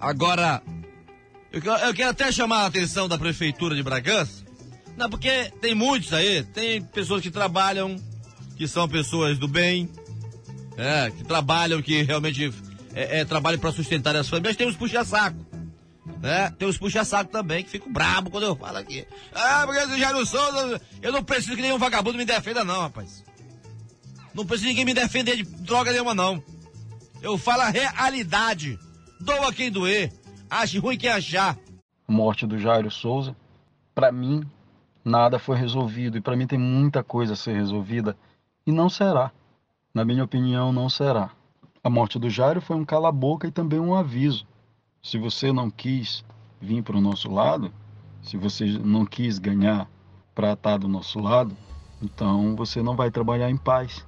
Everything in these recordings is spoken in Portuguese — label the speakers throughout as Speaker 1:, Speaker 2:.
Speaker 1: Agora, eu quero, eu quero até chamar a atenção da Prefeitura de Bragança, não, porque tem muitos aí, tem pessoas que trabalham, que são pessoas do bem, é, que trabalham, que realmente é, é, trabalham para sustentar as famílias, tem os puxa-saco. Né? Tem os puxa-saco também, que ficam brabo quando eu falo aqui. Ah, porque esse Jairo Souza, eu não preciso que nenhum vagabundo me defenda, não, rapaz. Não preciso ninguém me defender de droga nenhuma, não. Eu falo a realidade. Doa quem doer. Ache ruim quem achar.
Speaker 2: Morte do Jairo Souza, para mim, nada foi resolvido. E para mim tem muita coisa a ser resolvida. E não será. Na minha opinião, não será. A morte do Jairo foi um cala-boca e também um aviso. Se você não quis vir para o nosso lado, se você não quis ganhar para estar do nosso lado, então você não vai trabalhar em paz.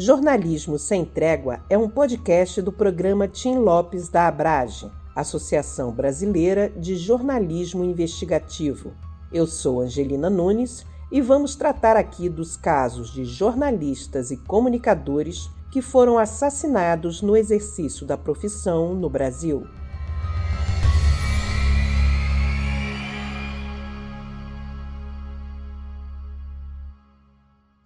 Speaker 3: Jornalismo Sem Trégua é um podcast do programa Tim Lopes da Abrage, Associação Brasileira de Jornalismo Investigativo. Eu sou Angelina Nunes e vamos tratar aqui dos casos de jornalistas e comunicadores que foram assassinados no exercício da profissão no Brasil.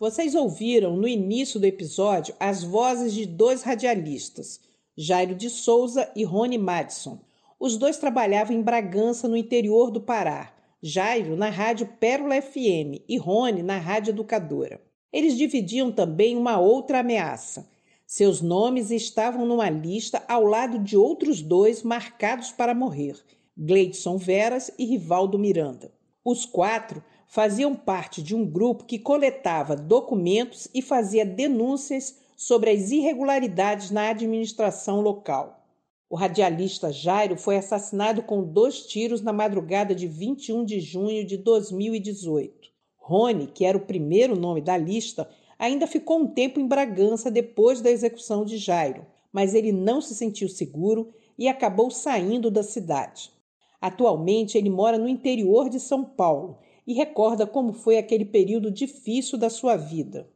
Speaker 3: Vocês ouviram no início do episódio as vozes de dois radialistas, Jairo de Souza e Rony Madison. Os dois trabalhavam em Bragança, no interior do Pará. Jairo na rádio Pérola FM e Rony na rádio Educadora. Eles dividiam também uma outra ameaça. Seus nomes estavam numa lista ao lado de outros dois marcados para morrer: Gleidson Veras e Rivaldo Miranda. Os quatro faziam parte de um grupo que coletava documentos e fazia denúncias sobre as irregularidades na administração local. O radialista Jairo foi assassinado com dois tiros na madrugada de 21 de junho de 2018. Rony, que era o primeiro nome da lista, ainda ficou um tempo em Bragança depois da execução de Jairo, mas ele não se sentiu seguro e acabou saindo da cidade. Atualmente, ele mora no interior de São Paulo e recorda como foi aquele período difícil da sua vida.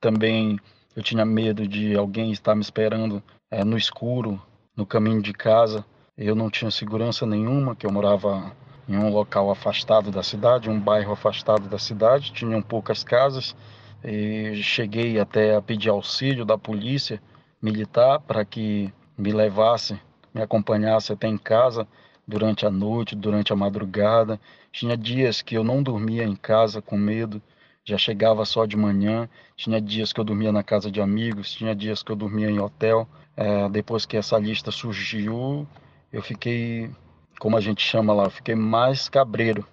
Speaker 2: Também eu tinha medo de alguém estar me esperando é, no escuro, no caminho de casa. Eu não tinha segurança nenhuma, que eu morava em um local afastado da cidade, um bairro afastado da cidade, tinham poucas casas. E cheguei até a pedir auxílio da polícia militar para que me levasse, me acompanhasse até em casa durante a noite, durante a madrugada. Tinha dias que eu não dormia em casa com medo, já chegava só de manhã. Tinha dias que eu dormia na casa de amigos, tinha dias que eu dormia em hotel. É, depois que essa lista surgiu, eu fiquei, como a gente chama lá, fiquei mais cabreiro.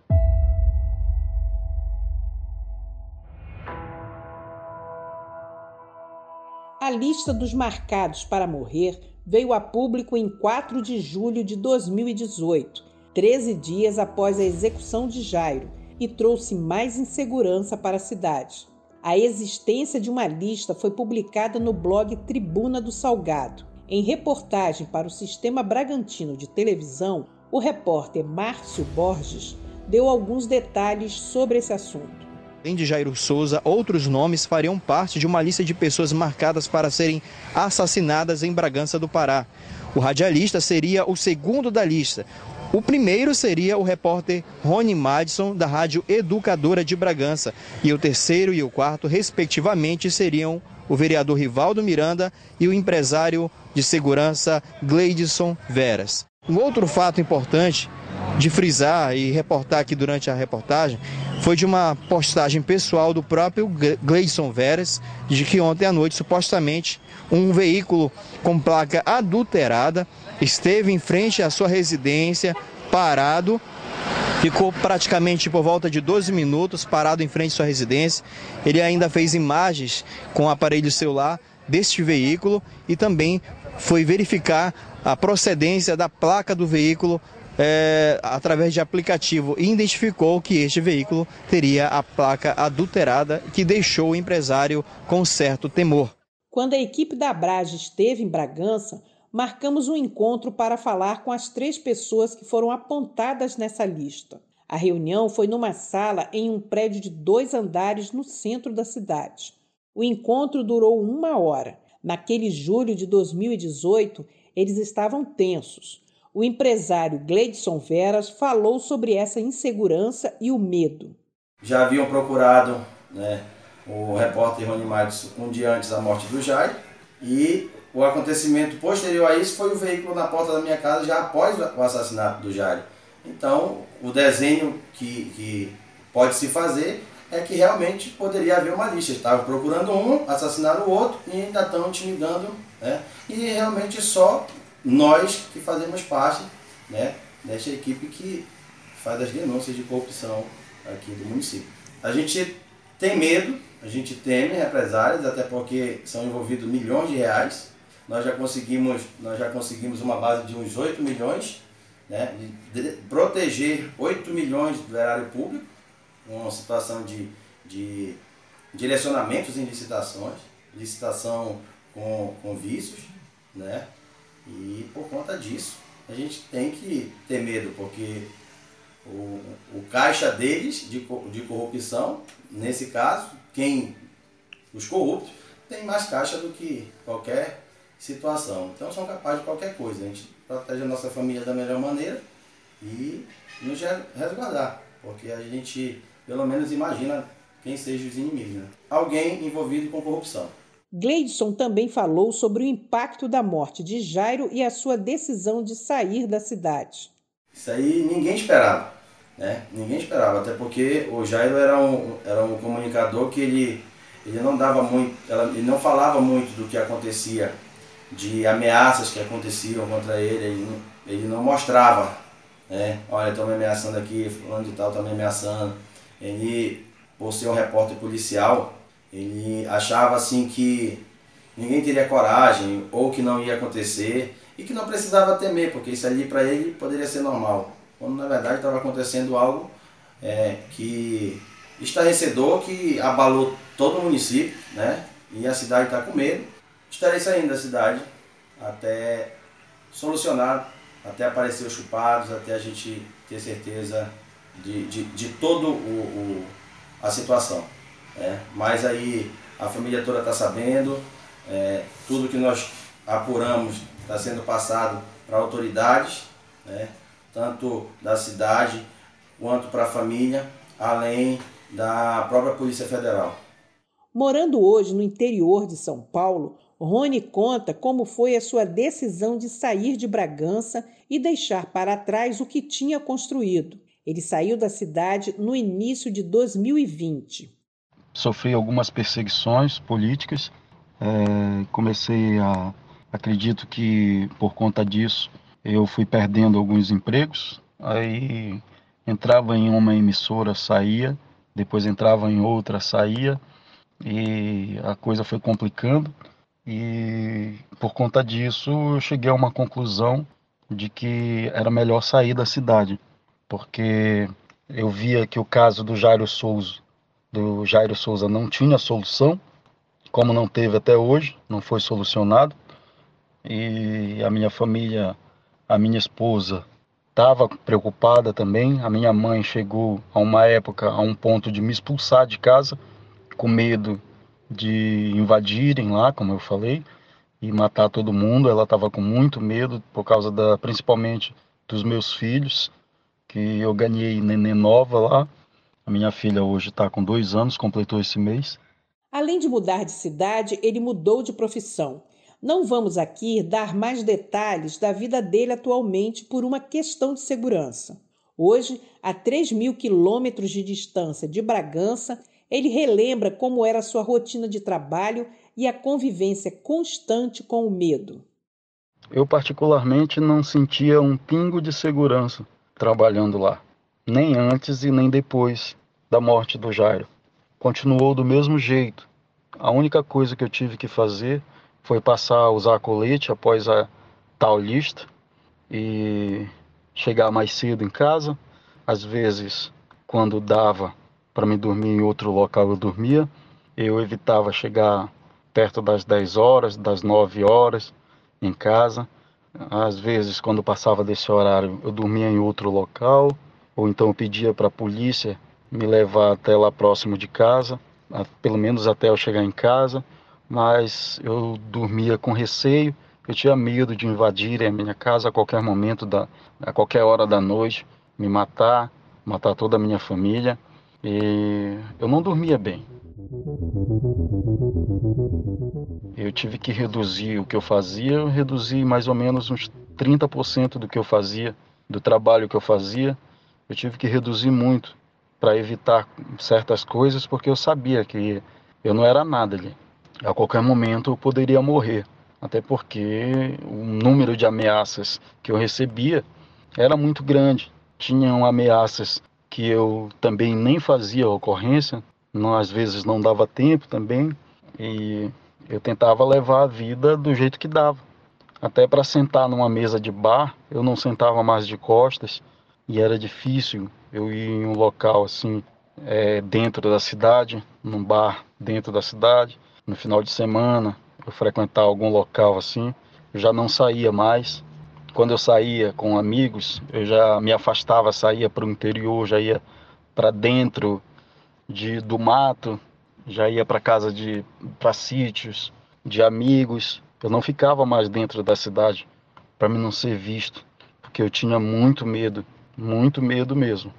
Speaker 3: Lista dos marcados para morrer veio a público em 4 de julho de 2018, 13 dias após a execução de Jairo, e trouxe mais insegurança para a cidade. A existência de uma lista foi publicada no blog Tribuna do Salgado. Em reportagem para o Sistema Bragantino de Televisão, o repórter Márcio Borges deu alguns detalhes sobre esse assunto.
Speaker 4: Além de Jairo Souza, outros nomes fariam parte de uma lista de pessoas marcadas para serem assassinadas em Bragança do Pará. O radialista seria o segundo da lista. O primeiro seria o repórter Rony Madison, da Rádio Educadora de Bragança. E o terceiro e o quarto, respectivamente, seriam o vereador Rivaldo Miranda e o empresário de segurança Gleidson Veras. Um outro fato importante de frisar e reportar aqui durante a reportagem foi de uma postagem pessoal do próprio Gleison Veras, de que ontem à noite, supostamente, um veículo com placa adulterada esteve em frente à sua residência, parado, ficou praticamente por volta de 12 minutos parado em frente à sua residência. Ele ainda fez imagens com o aparelho celular deste veículo e também foi verificar a procedência da placa do veículo é, através de aplicativo, identificou que este veículo teria a placa adulterada, que deixou o empresário com certo temor.
Speaker 3: Quando a equipe da Brage esteve em Bragança, marcamos um encontro para falar com as três pessoas que foram apontadas nessa lista. A reunião foi numa sala em um prédio de dois andares no centro da cidade. O encontro durou uma hora. Naquele julho de 2018, eles estavam tensos. O empresário Gleidson Veras falou sobre essa insegurança e o medo.
Speaker 5: Já haviam procurado né, o repórter Rony Matos um dia antes da morte do Jair e o acontecimento posterior a isso foi o veículo na porta da minha casa já após o assassinato do Jair. Então, o desenho que, que pode se fazer é que realmente poderia haver uma lista. Estavam procurando um, assassinaram o outro e ainda estão intimidando. Né? E realmente só nós que fazemos parte né, desta equipe que faz as denúncias de corrupção aqui do município. A gente tem medo, a gente teme represálias, até porque são envolvidos milhões de reais. Nós já conseguimos, nós já conseguimos uma base de uns 8 milhões, né, de proteger 8 milhões do erário público uma situação de, de direcionamentos em licitações, licitação com, com vícios, né? E por conta disso, a gente tem que ter medo, porque o, o caixa deles de, de corrupção, nesse caso, quem os corruptos, tem mais caixa do que qualquer situação. Então são capazes de qualquer coisa. A gente protege a nossa família da melhor maneira e nos resguardar, porque a gente pelo menos imagina quem sejam os inimigos. Né? Alguém envolvido com corrupção.
Speaker 3: Gleidson também falou sobre o impacto da morte de Jairo e a sua decisão de sair da cidade.
Speaker 5: Isso aí ninguém esperava, né? Ninguém esperava, até porque o Jairo era um, era um comunicador que ele, ele não dava muito, ele não falava muito do que acontecia, de ameaças que aconteciam contra ele, ele não, ele não mostrava, né? Olha, estão me ameaçando aqui, fulano de tal está me ameaçando ele, por ser um repórter policial, ele achava assim que ninguém teria coragem ou que não ia acontecer e que não precisava temer, porque isso ali para ele poderia ser normal. Quando na verdade estava acontecendo algo é, que estarrecedor, que abalou todo o município, né? E a cidade está com medo. Estarei saindo da cidade até solucionar, até aparecer os chupados, até a gente ter certeza de, de, de todo o, o, a situação. É, mas aí a família toda está sabendo, é, tudo que nós apuramos está sendo passado para autoridades, né, tanto da cidade quanto para a família, além da própria Polícia Federal.
Speaker 3: Morando hoje no interior de São Paulo, Rony conta como foi a sua decisão de sair de Bragança e deixar para trás o que tinha construído. Ele saiu da cidade no início de 2020.
Speaker 2: Sofri algumas perseguições políticas. É, comecei a. Acredito que por conta disso eu fui perdendo alguns empregos. Aí entrava em uma emissora, saía. Depois entrava em outra, saía. E a coisa foi complicando. E por conta disso eu cheguei a uma conclusão de que era melhor sair da cidade porque eu via que o caso do Jairo Souza, do Jairo Souza não tinha solução, como não teve até hoje, não foi solucionado. E a minha família, a minha esposa estava preocupada também. A minha mãe chegou a uma época a um ponto de me expulsar de casa, com medo de invadirem lá, como eu falei, e matar todo mundo. Ela estava com muito medo por causa da, principalmente dos meus filhos que eu ganhei neném nova lá. A minha filha hoje está com dois anos, completou esse mês.
Speaker 3: Além de mudar de cidade, ele mudou de profissão. Não vamos aqui dar mais detalhes da vida dele atualmente por uma questão de segurança. Hoje, a 3 mil quilômetros de distância de Bragança, ele relembra como era sua rotina de trabalho e a convivência constante com o medo.
Speaker 2: Eu, particularmente, não sentia um pingo de segurança trabalhando lá, nem antes e nem depois da morte do Jairo. Continuou do mesmo jeito. A única coisa que eu tive que fazer foi passar a usar colete após a tal lista e chegar mais cedo em casa. Às vezes, quando dava para me dormir em outro local, eu dormia. Eu evitava chegar perto das 10 horas, das 9 horas em casa. Às vezes, quando passava desse horário, eu dormia em outro local, ou então eu pedia para a polícia me levar até lá próximo de casa, pelo menos até eu chegar em casa, mas eu dormia com receio, eu tinha medo de invadirem a minha casa a qualquer momento, da, a qualquer hora da noite, me matar, matar toda a minha família. E eu não dormia bem. Eu tive que reduzir o que eu fazia, eu reduzi mais ou menos uns 30% do que eu fazia, do trabalho que eu fazia. Eu tive que reduzir muito para evitar certas coisas, porque eu sabia que eu não era nada ali. A qualquer momento eu poderia morrer, até porque o número de ameaças que eu recebia era muito grande. Tinham ameaças que eu também nem fazia ocorrência, não, às vezes não dava tempo também, e eu tentava levar a vida do jeito que dava. Até para sentar numa mesa de bar, eu não sentava mais de costas, e era difícil eu ir em um local assim, é, dentro da cidade, num bar dentro da cidade, no final de semana, eu frequentar algum local assim, eu já não saía mais, quando eu saía com amigos, eu já me afastava, saía para o interior, já ia para dentro de, do mato, já ia para casa de para sítios de amigos. Eu não ficava mais dentro da cidade para me não ser visto, porque eu tinha muito medo, muito medo mesmo.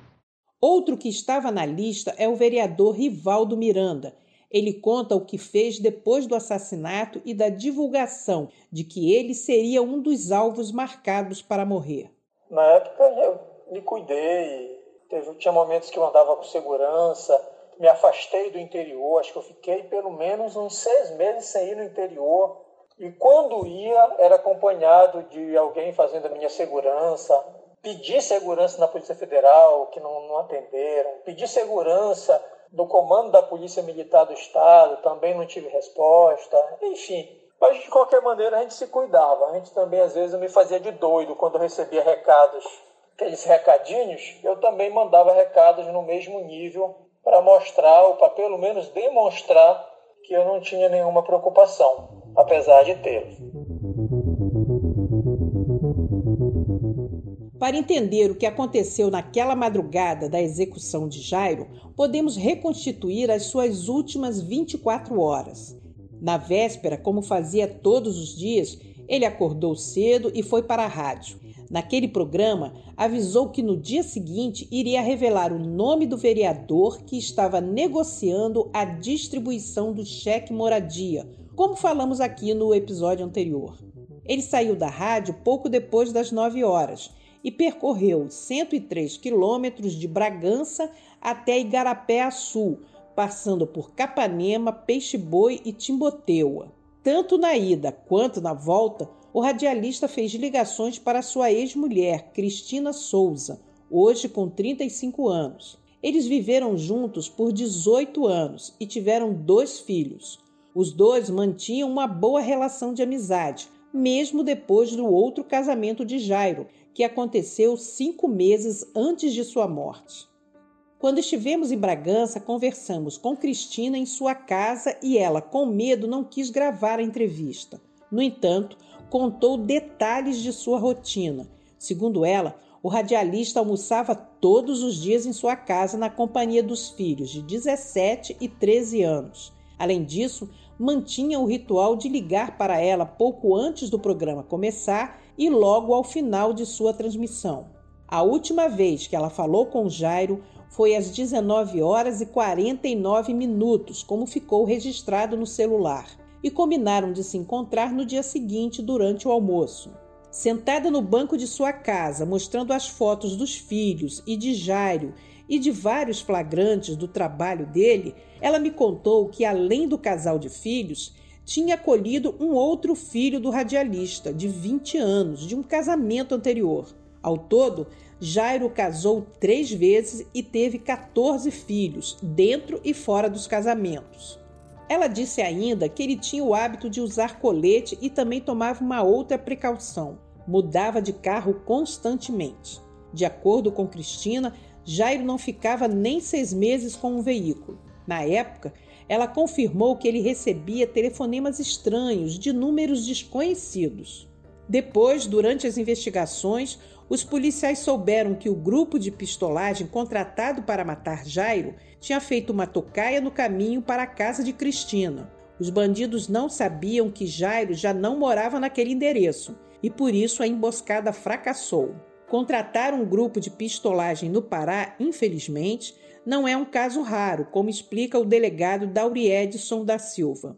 Speaker 3: Outro que estava na lista é o vereador Rivaldo Miranda, ele conta o que fez depois do assassinato e da divulgação de que ele seria um dos alvos marcados para morrer.
Speaker 6: Na época eu me cuidei, teve, tinha momentos que eu andava com segurança, me afastei do interior, acho que eu fiquei pelo menos uns seis meses sem ir no interior. E quando ia, era acompanhado de alguém fazendo a minha segurança. Pedi segurança na Polícia Federal, que não, não atenderam. Pedi segurança do comando da Polícia Militar do Estado, também não tive resposta, enfim. Mas de qualquer maneira a gente se cuidava. A gente também às vezes me fazia de doido quando recebia recados, aqueles recadinhos, eu também mandava recados no mesmo nível para mostrar, ou para pelo menos demonstrar que eu não tinha nenhuma preocupação, apesar de ter.
Speaker 3: Para entender o que aconteceu naquela madrugada da execução de Jairo, podemos reconstituir as suas últimas 24 horas. Na véspera, como fazia todos os dias, ele acordou cedo e foi para a rádio. Naquele programa, avisou que no dia seguinte iria revelar o nome do vereador que estava negociando a distribuição do cheque moradia, como falamos aqui no episódio anterior. Ele saiu da rádio pouco depois das 9 horas e percorreu 103 quilômetros de Bragança até Igarapé-Açu, passando por Capanema, Peixe-Boi e Timboteua. Tanto na ida quanto na volta, o radialista fez ligações para sua ex-mulher, Cristina Souza, hoje com 35 anos. Eles viveram juntos por 18 anos e tiveram dois filhos. Os dois mantinham uma boa relação de amizade, mesmo depois do outro casamento de Jairo, que aconteceu cinco meses antes de sua morte. Quando estivemos em Bragança, conversamos com Cristina em sua casa e ela, com medo, não quis gravar a entrevista. No entanto, contou detalhes de sua rotina. Segundo ela, o radialista almoçava todos os dias em sua casa na companhia dos filhos de 17 e 13 anos. Além disso, mantinha o ritual de ligar para ela pouco antes do programa começar e logo ao final de sua transmissão. A última vez que ela falou com Jairo foi às 19 horas e 49 minutos, como ficou registrado no celular, e combinaram de se encontrar no dia seguinte durante o almoço. Sentada no banco de sua casa, mostrando as fotos dos filhos e de Jairo e de vários flagrantes do trabalho dele, ela me contou que, além do casal de filhos, tinha acolhido um outro filho do radialista, de 20 anos, de um casamento anterior. Ao todo, Jairo casou três vezes e teve 14 filhos, dentro e fora dos casamentos. Ela disse ainda que ele tinha o hábito de usar colete e também tomava uma outra precaução: mudava de carro constantemente. De acordo com Cristina, Jairo não ficava nem seis meses com um veículo. Na época, ela confirmou que ele recebia telefonemas estranhos de números desconhecidos. Depois, durante as investigações, os policiais souberam que o grupo de pistolagem contratado para matar Jairo tinha feito uma tocaia no caminho para a casa de Cristina. Os bandidos não sabiam que Jairo já não morava naquele endereço e por isso a emboscada fracassou. Contratar um grupo de pistolagem no Pará, infelizmente, não é um caso raro, como explica o delegado Dauri Edson da Silva.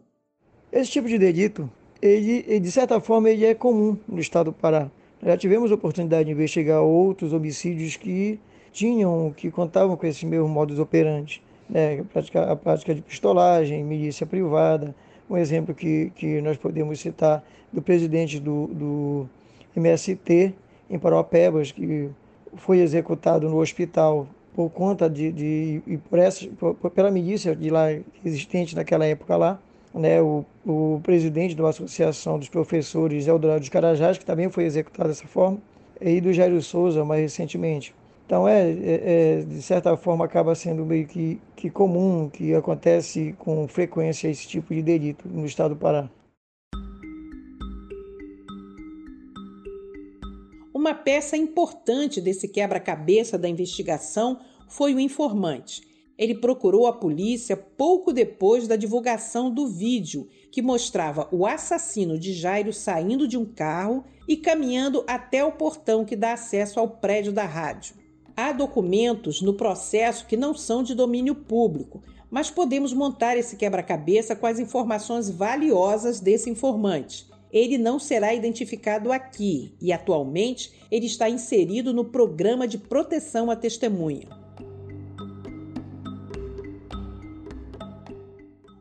Speaker 7: Esse tipo de delito, ele, de certa forma, ele é comum no estado do Pará. Já tivemos oportunidade de investigar outros homicídios que tinham, que contavam com esse mesmo modus operandi. Né? A, prática, a prática de pistolagem, milícia privada. Um exemplo que, que nós podemos citar do presidente do, do MST em Paropebas, que foi executado no hospital por conta de, de e por essa, por, pela milícia de lá existente naquela época lá, né, o, o presidente da Associação dos Professores Eldorado dos Carajás, que também foi executado dessa forma, e do Jairo Souza mais recentemente. Então, é, é, é, de certa forma, acaba sendo meio que, que comum, que acontece com frequência esse tipo de delito no estado do Pará.
Speaker 3: Uma peça importante desse quebra-cabeça da investigação foi o informante ele procurou a polícia pouco depois da divulgação do vídeo que mostrava o assassino de Jairo saindo de um carro e caminhando até o portão que dá acesso ao prédio da rádio. Há documentos no processo que não são de domínio público, mas podemos montar esse quebra-cabeça com as informações valiosas desse informante. Ele não será identificado aqui e, atualmente, ele está inserido no programa de proteção à testemunha.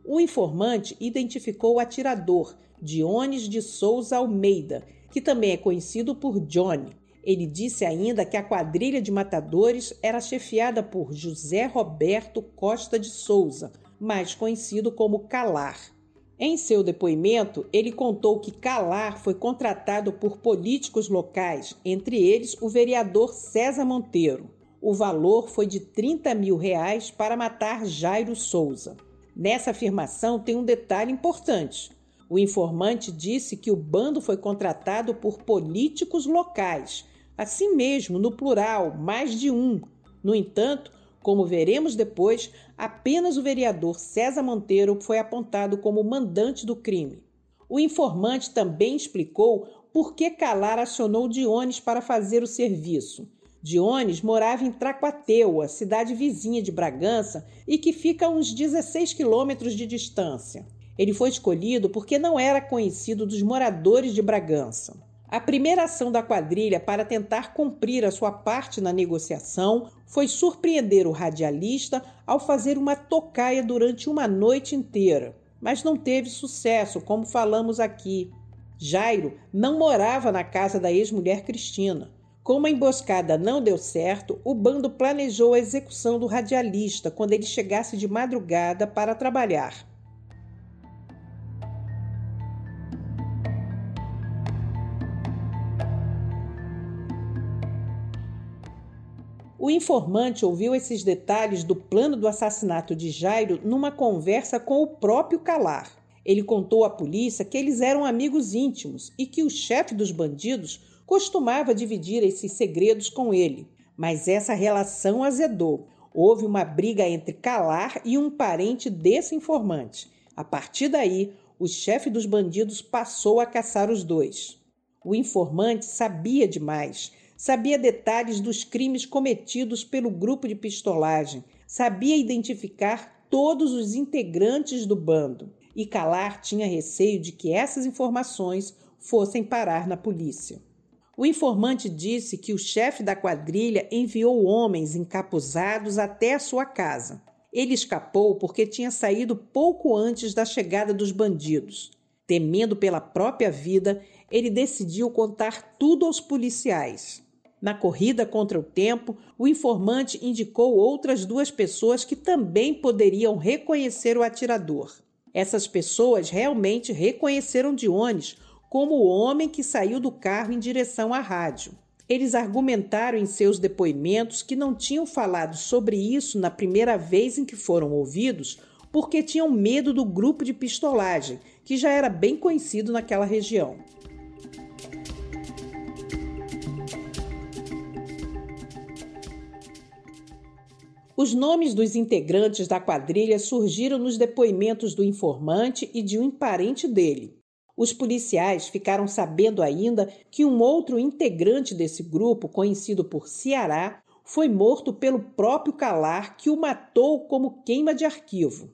Speaker 3: O informante identificou o atirador, Dionis de Souza Almeida, que também é conhecido por Johnny. Ele disse ainda que a quadrilha de matadores era chefiada por José Roberto Costa de Souza, mais conhecido como Calar. Em seu depoimento, ele contou que Calar foi contratado por políticos locais, entre eles o vereador César Monteiro. O valor foi de 30 mil reais para matar Jairo Souza. Nessa afirmação tem um detalhe importante. O informante disse que o bando foi contratado por políticos locais, assim mesmo, no plural, mais de um. No entanto, como veremos depois, apenas o vereador César Monteiro foi apontado como mandante do crime. O informante também explicou por que Calar acionou Diones para fazer o serviço. Diones morava em Tracuateua, cidade vizinha de Bragança e que fica a uns 16 quilômetros de distância. Ele foi escolhido porque não era conhecido dos moradores de Bragança. A primeira ação da quadrilha para tentar cumprir a sua parte na negociação foi surpreender o radialista ao fazer uma tocaia durante uma noite inteira, mas não teve sucesso, como falamos aqui. Jairo não morava na casa da ex-mulher Cristina. Como a emboscada não deu certo, o bando planejou a execução do radialista quando ele chegasse de madrugada para trabalhar. O informante ouviu esses detalhes do plano do assassinato de Jairo numa conversa com o próprio Calar. Ele contou à polícia que eles eram amigos íntimos e que o chefe dos bandidos costumava dividir esses segredos com ele, mas essa relação azedou. Houve uma briga entre Calar e um parente desse informante. A partir daí, o chefe dos bandidos passou a caçar os dois. O informante sabia demais, sabia detalhes dos crimes cometidos pelo grupo de pistolagem, sabia identificar todos os integrantes do bando. E Calar tinha receio de que essas informações fossem parar na polícia. O informante disse que o chefe da quadrilha enviou homens encapuzados até a sua casa. Ele escapou porque tinha saído pouco antes da chegada dos bandidos. Temendo pela própria vida, ele decidiu contar tudo aos policiais. Na corrida contra o tempo, o informante indicou outras duas pessoas que também poderiam reconhecer o atirador. Essas pessoas realmente reconheceram Dionis como o homem que saiu do carro em direção à rádio. Eles argumentaram em seus depoimentos que não tinham falado sobre isso na primeira vez em que foram ouvidos porque tinham medo do grupo de pistolagem, que já era bem conhecido naquela região. Os nomes dos integrantes da quadrilha surgiram nos depoimentos do informante e de um parente dele. Os policiais ficaram sabendo ainda que um outro integrante desse grupo, conhecido por Ceará, foi morto pelo próprio Calar, que o matou como queima de arquivo.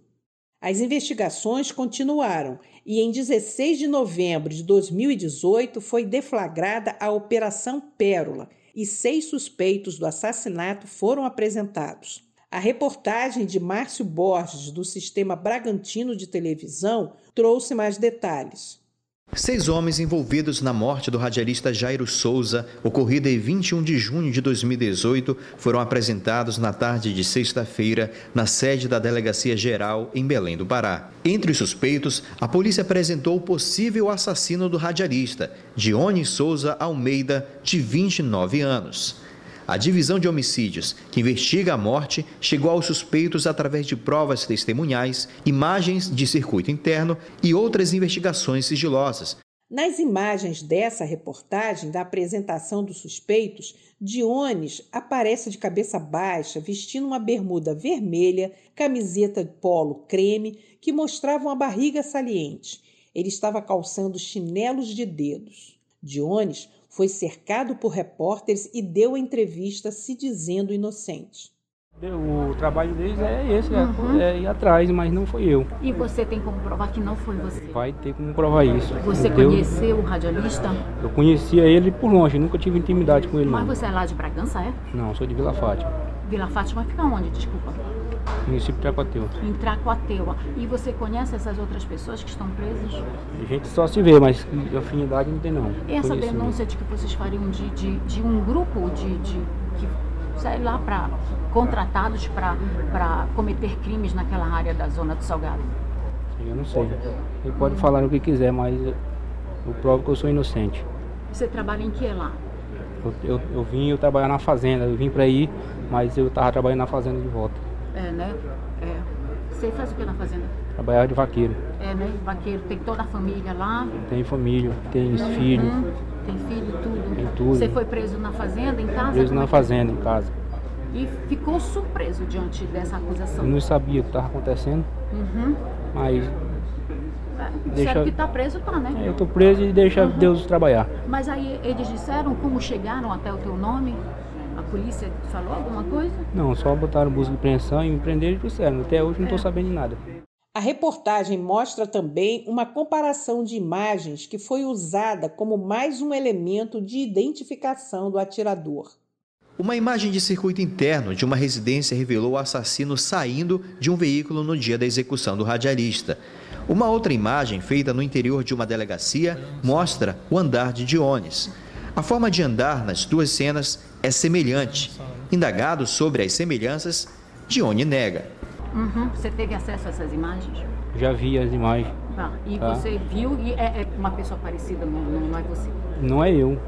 Speaker 3: As investigações continuaram e, em 16 de novembro de 2018, foi deflagrada a Operação Pérola e seis suspeitos do assassinato foram apresentados. A reportagem de Márcio Borges, do Sistema Bragantino de Televisão, trouxe mais detalhes.
Speaker 4: Seis homens envolvidos na morte do radialista Jairo Souza, ocorrida em 21 de junho de 2018, foram apresentados na tarde de sexta-feira na sede da Delegacia Geral em Belém do Pará. Entre os suspeitos, a polícia apresentou o possível assassino do radialista, Dione Souza Almeida, de 29 anos. A divisão de homicídios, que investiga a morte, chegou aos suspeitos através de provas testemunhais, imagens de circuito interno e outras investigações sigilosas.
Speaker 3: Nas imagens dessa reportagem da apresentação dos suspeitos, Diones aparece de cabeça baixa, vestindo uma bermuda vermelha, camiseta de polo creme, que mostrava uma barriga saliente. Ele estava calçando chinelos de dedos. Diones foi cercado por repórteres e deu entrevista se dizendo inocente.
Speaker 8: O trabalho deles é esse, é uhum. é ir atrás, mas não foi eu.
Speaker 9: E você tem como provar que não foi você?
Speaker 8: Vai ter como provar isso.
Speaker 9: Você entendeu? conheceu o radialista?
Speaker 8: Eu conhecia ele por longe, nunca tive intimidade com ele.
Speaker 9: Mas
Speaker 8: não.
Speaker 9: você é lá de Bragança, é?
Speaker 8: Não, sou de Vila Fátima.
Speaker 9: Vila Fátima fica onde, desculpa?
Speaker 8: Município de Tracoateua.
Speaker 9: Em Tracoateua. E você conhece essas outras pessoas que estão presas?
Speaker 8: A gente só se vê, mas afinidade não tem não.
Speaker 9: E essa denúncia de que vocês fariam de, de, de um grupo de, de que, sei lá, para contratados para cometer crimes naquela área da zona do Salgado?
Speaker 8: Eu não sei. Ele pode falar o que quiser, mas eu provo que eu sou inocente.
Speaker 9: Você trabalha em que lá?
Speaker 8: Eu, eu, eu vim eu trabalhar na fazenda, eu vim para ir, mas eu estava trabalhando na fazenda de volta.
Speaker 9: É, né? É. Você faz o que na fazenda?
Speaker 8: Trabalhar de vaqueiro.
Speaker 9: É, né? Vaqueiro. Tem toda a família lá?
Speaker 8: Tem família, tem uhum. filhos.
Speaker 9: Tem filho, tudo?
Speaker 8: Tem tudo.
Speaker 9: Você foi preso na fazenda, em casa?
Speaker 8: Preso na é fazenda, em casa.
Speaker 9: E ficou surpreso diante dessa acusação?
Speaker 8: Eu não sabia o que estava acontecendo.
Speaker 9: Uhum.
Speaker 8: Mas
Speaker 9: é, deixa... que está preso, está, né?
Speaker 8: É, eu estou preso e deixa uhum. Deus trabalhar.
Speaker 9: Mas aí eles disseram como chegaram até o teu nome? A polícia falou alguma coisa?
Speaker 8: Não, só botaram busca de apreensão e me prenderam e trouxeram. Até hoje não estou é. sabendo de nada.
Speaker 3: A reportagem mostra também uma comparação de imagens que foi usada como mais um elemento de identificação do atirador.
Speaker 4: Uma imagem de circuito interno de uma residência revelou o assassino saindo de um veículo no dia da execução do radialista. Uma outra imagem, feita no interior de uma delegacia, mostra o andar de Diones. A forma de andar nas duas cenas é semelhante. Indagado sobre as semelhanças, Dione nega.
Speaker 9: Uhum. Você teve acesso a essas imagens?
Speaker 8: Já vi as imagens.
Speaker 9: Tá. E tá. você viu e é, é, uma pessoa parecida, não, não, não, é você?
Speaker 8: Não é eu.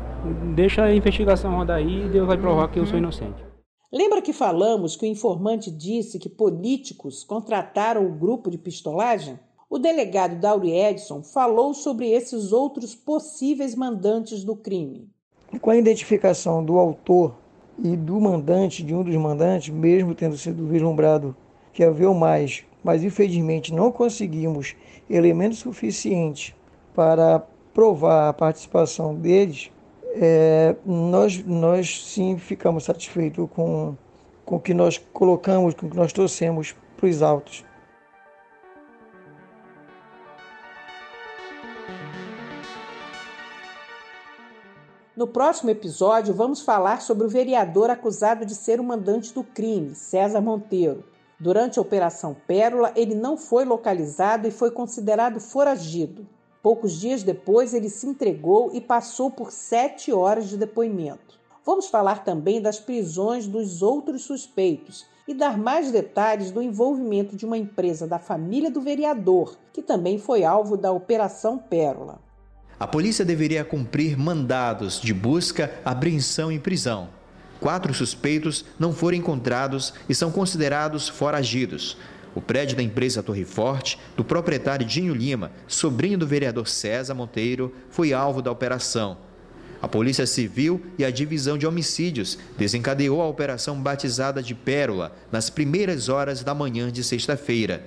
Speaker 8: Deixa a investigação rodar aí e Deus vai provar uhum. que eu sou inocente.
Speaker 3: Lembra que falamos que o informante disse que políticos contrataram o grupo de pistolagem? O delegado Dauri Edson falou sobre esses outros possíveis mandantes do crime.
Speaker 7: Com a identificação do autor e do mandante, de um dos mandantes, mesmo tendo sido vislumbrado que havia mais, mas infelizmente não conseguimos elementos suficientes para provar a participação deles, é, nós, nós sim ficamos satisfeitos com, com o que nós colocamos, com o que nós trouxemos para os autos.
Speaker 3: No próximo episódio, vamos falar sobre o vereador acusado de ser o mandante do crime, César Monteiro. Durante a Operação Pérola, ele não foi localizado e foi considerado foragido. Poucos dias depois, ele se entregou e passou por sete horas de depoimento. Vamos falar também das prisões dos outros suspeitos e dar mais detalhes do envolvimento de uma empresa da família do vereador, que também foi alvo da Operação Pérola.
Speaker 4: A polícia deveria cumprir mandados de busca, apreensão e prisão. Quatro suspeitos não foram encontrados e são considerados foragidos. O prédio da empresa Torre Forte, do proprietário Dinho Lima, sobrinho do vereador César Monteiro, foi alvo da operação. A Polícia Civil e a Divisão de Homicídios desencadeou a operação batizada de Pérola nas primeiras horas da manhã de sexta-feira.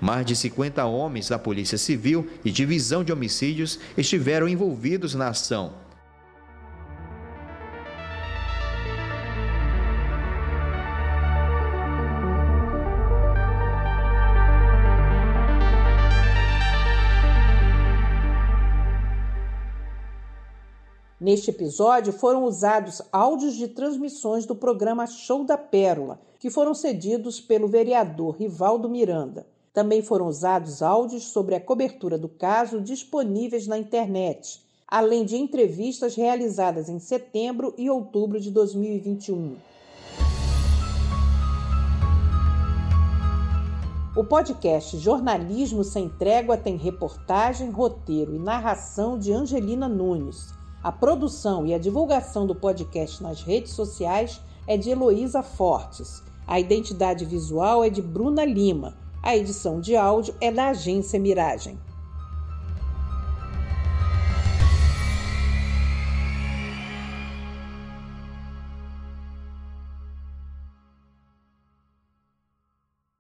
Speaker 4: Mais de 50 homens da Polícia Civil e Divisão de Homicídios estiveram envolvidos na ação.
Speaker 3: Neste episódio foram usados áudios de transmissões do programa Show da Pérola, que foram cedidos pelo vereador Rivaldo Miranda. Também foram usados áudios sobre a cobertura do caso disponíveis na internet, além de entrevistas realizadas em setembro e outubro de 2021. O podcast Jornalismo Sem Trégua tem reportagem, roteiro e narração de Angelina Nunes. A produção e a divulgação do podcast nas redes sociais é de Heloísa Fortes. A identidade visual é de Bruna Lima. A edição de áudio é da agência Miragem.